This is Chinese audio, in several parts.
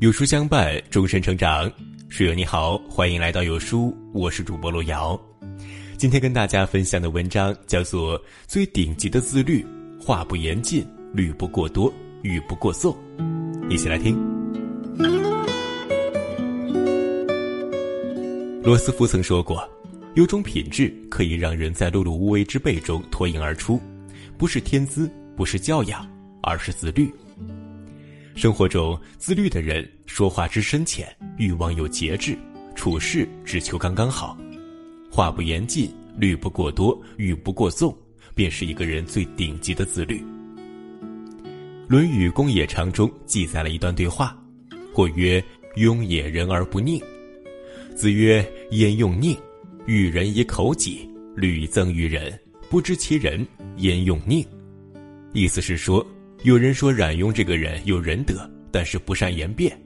有书相伴，终身成长。室友你好，欢迎来到有书，我是主播路遥。今天跟大家分享的文章叫做《最顶级的自律：话不言尽，律不过多，语不过颂》。一起来听。罗斯福曾说过：“有种品质可以让人在碌碌无为之辈中脱颖而出，不是天资，不是教养，而是自律。”生活中自律的人，说话之深浅，欲望有节制，处事只求刚刚好，话不言尽，律不过多，语不过纵，便是一个人最顶级的自律。《论语·公冶长》中记载了一段对话：“或曰：庸也，人而不佞。”子曰：“焉用佞？欲人以口己，屡赠于人，不知其人，焉用佞？”意思是说。有人说冉雍这个人有仁德，但是不善言辩，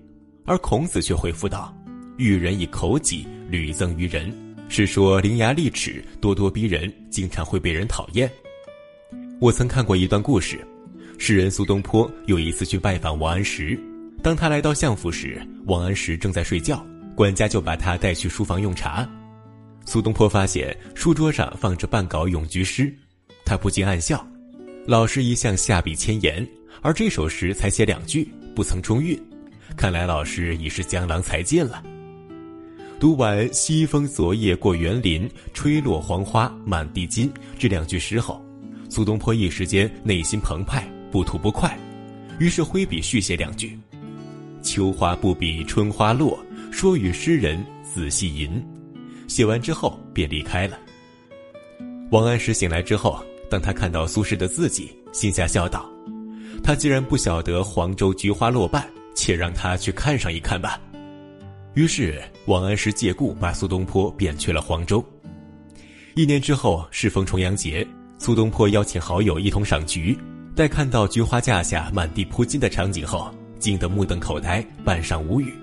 而孔子却回复道：“遇人以口己，屡增于人，是说伶牙俐齿、咄咄逼人，经常会被人讨厌。”我曾看过一段故事，诗人苏东坡有一次去拜访王安石，当他来到相府时，王安石正在睡觉，管家就把他带去书房用茶。苏东坡发现书桌上放着半稿咏菊诗，他不禁暗笑。老师一向下笔千言，而这首诗才写两句，不曾中韵，看来老师已是江郎才尽了。读完“西风昨夜过园林，吹落黄花满地金”这两句诗后，苏东坡一时间内心澎湃，不吐不快，于是挥笔续写两句：“秋花不比春花落，说与诗人仔细吟。”写完之后便离开了。王安石醒来之后。当他看到苏轼的字迹，心下笑道：“他既然不晓得黄州菊花落瓣，且让他去看上一看吧。”于是王安石借故把苏东坡贬去了黄州。一年之后，适逢重阳节，苏东坡邀请好友一同赏菊。待看到菊花架下满地铺金的场景后，惊得目瞪口呆，半晌无语。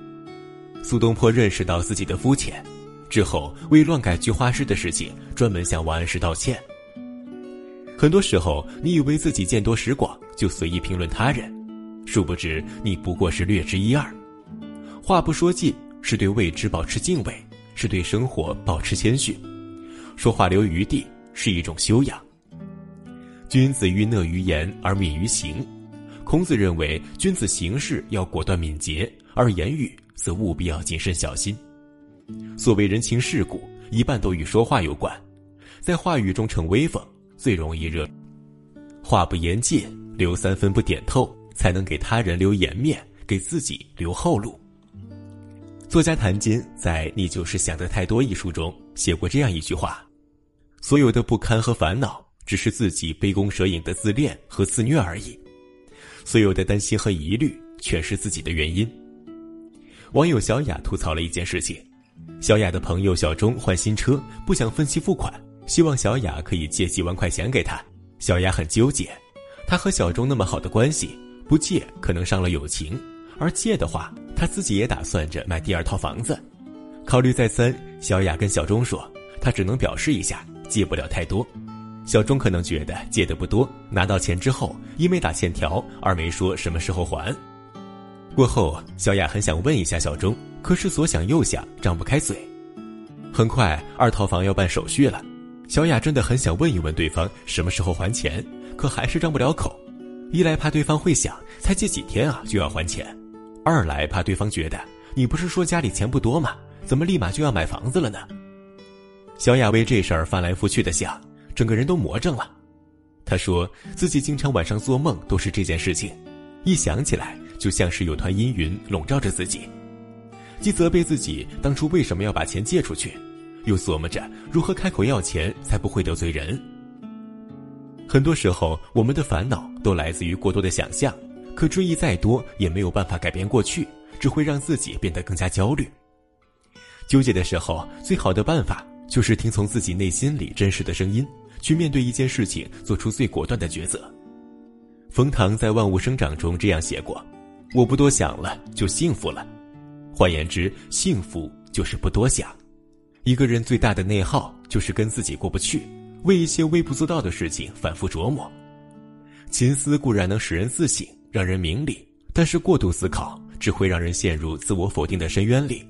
苏东坡认识到自己的肤浅，之后为乱改菊花诗的事情，专门向王安石道歉。很多时候，你以为自己见多识广，就随意评论他人，殊不知你不过是略知一二。话不说尽，是对未知保持敬畏，是对生活保持谦逊。说话留余地，是一种修养。君子欲讷于言而敏于行。孔子认为，君子行事要果断敏捷，而言语则务必要谨慎小心。所谓人情世故，一半都与说话有关，在话语中逞威风。最容易热，话不言尽，留三分不点透，才能给他人留颜面，给自己留后路。作家谭金在《你就是想的太多》一书中写过这样一句话：所有的不堪和烦恼，只是自己杯弓蛇影的自恋和自虐而已；所有的担心和疑虑，全是自己的原因。网友小雅吐槽了一件事情：小雅的朋友小钟换新车，不想分期付款。希望小雅可以借几万块钱给他，小雅很纠结。他和小钟那么好的关系，不借可能伤了友情，而借的话，她自己也打算着买第二套房子。考虑再三，小雅跟小钟说，她只能表示一下，借不了太多。小钟可能觉得借的不多，拿到钱之后，一没打欠条，二没说什么时候还。过后，小雅很想问一下小钟，可是左想右想，张不开嘴。很快，二套房要办手续了。小雅真的很想问一问对方什么时候还钱，可还是张不了口。一来怕对方会想才借几天啊就要还钱，二来怕对方觉得你不是说家里钱不多吗？怎么立马就要买房子了呢？小雅为这事儿翻来覆去的想，整个人都魔怔了。她说自己经常晚上做梦都是这件事情，一想起来就像是有团阴云笼罩着自己，既责备自己当初为什么要把钱借出去。又琢磨着如何开口要钱才不会得罪人。很多时候，我们的烦恼都来自于过多的想象，可追忆再多也没有办法改变过去，只会让自己变得更加焦虑。纠结的时候，最好的办法就是听从自己内心里真实的声音，去面对一件事情，做出最果断的抉择。冯唐在《万物生长》中这样写过：“我不多想了，就幸福了。”换言之，幸福就是不多想。一个人最大的内耗就是跟自己过不去，为一些微不足道的事情反复琢磨。勤思固然能使人自省，让人明理，但是过度思考只会让人陷入自我否定的深渊里。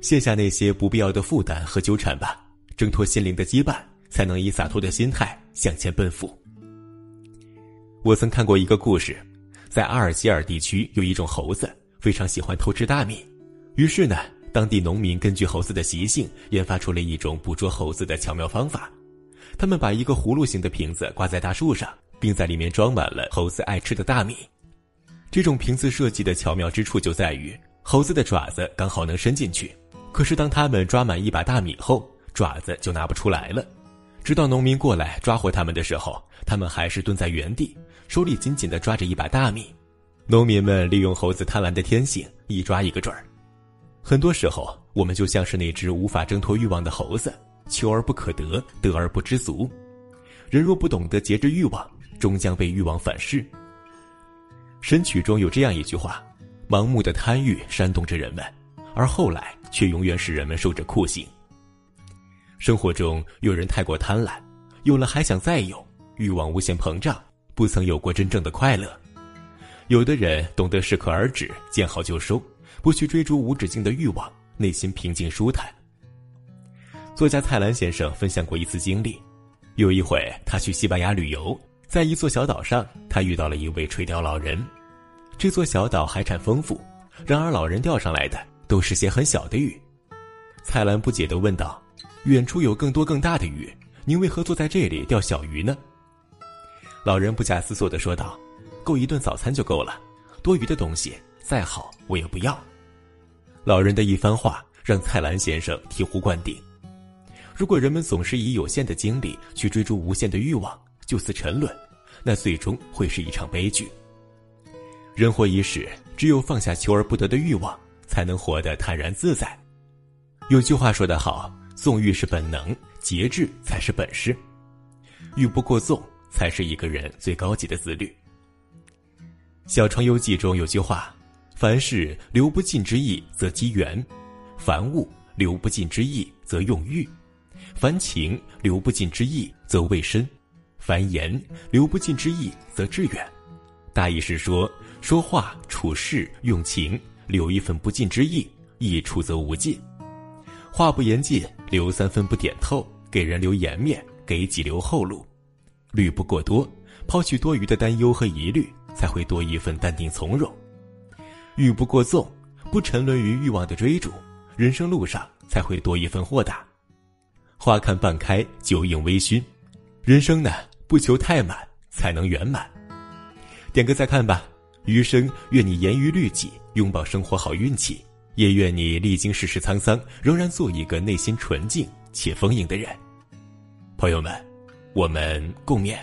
卸下那些不必要的负担和纠缠吧，挣脱心灵的羁绊，才能以洒脱的心态向前奔赴。我曾看过一个故事，在阿尔及尔地区有一种猴子，非常喜欢偷吃大米。于是呢，当地农民根据猴子的习性，研发出了一种捕捉猴子的巧妙方法。他们把一个葫芦形的瓶子挂在大树上，并在里面装满了猴子爱吃的大米。这种瓶子设计的巧妙之处就在于，猴子的爪子刚好能伸进去。可是当他们抓满一把大米后，爪子就拿不出来了。直到农民过来抓获他们的时候，他们还是蹲在原地，手里紧紧地抓着一把大米。农民们利用猴子贪婪的天性，一抓一个准儿。很多时候，我们就像是那只无法挣脱欲望的猴子，求而不可得，得而不知足。人若不懂得节制欲望，终将被欲望反噬。神曲中有这样一句话：“盲目的贪欲煽动着人们，而后来却永远使人们受着酷刑。”生活中有人太过贪婪，有了还想再有，欲望无限膨胀，不曾有过真正的快乐；有的人懂得适可而止，见好就收，不去追逐无止境的欲望，内心平静舒坦。作家蔡澜先生分享过一次经历：有一回他去西班牙旅游。在一座小岛上，他遇到了一位垂钓老人。这座小岛海产丰富，然而老人钓上来的都是些很小的鱼。蔡澜不解地问道：“远处有更多更大的鱼，您为何坐在这里钓小鱼呢？”老人不假思索地说道：“够一顿早餐就够了，多余的东西再好我也不要。”老人的一番话让蔡澜先生醍醐灌顶：如果人们总是以有限的精力去追逐无限的欲望，就此沉沦，那最终会是一场悲剧。人活一世，只有放下求而不得的欲望，才能活得坦然自在。有句话说得好：“纵欲是本能，节制才是本事。欲不过纵，才是一个人最高级的自律。”《小城游记》中有句话：“凡事留不尽之意，则积缘；凡物留不尽之意，则用欲；凡情留不尽之意，则未深。”凡言留不尽之意，则致远。大意是说，说话处事用情，留一份不尽之意，一处则无尽。话不言尽，留三分不点透，给人留颜面，给己留后路。虑不过多，抛去多余的担忧和疑虑，才会多一份淡定从容。欲不过纵，不沉沦于欲望的追逐，人生路上才会多一份豁达。花看半开，酒饮微醺，人生呢？不求太满，才能圆满。点个再看吧。余生愿你严于律己，拥抱生活好运气；也愿你历经世事沧桑，仍然做一个内心纯净且丰盈的人。朋友们，我们共勉。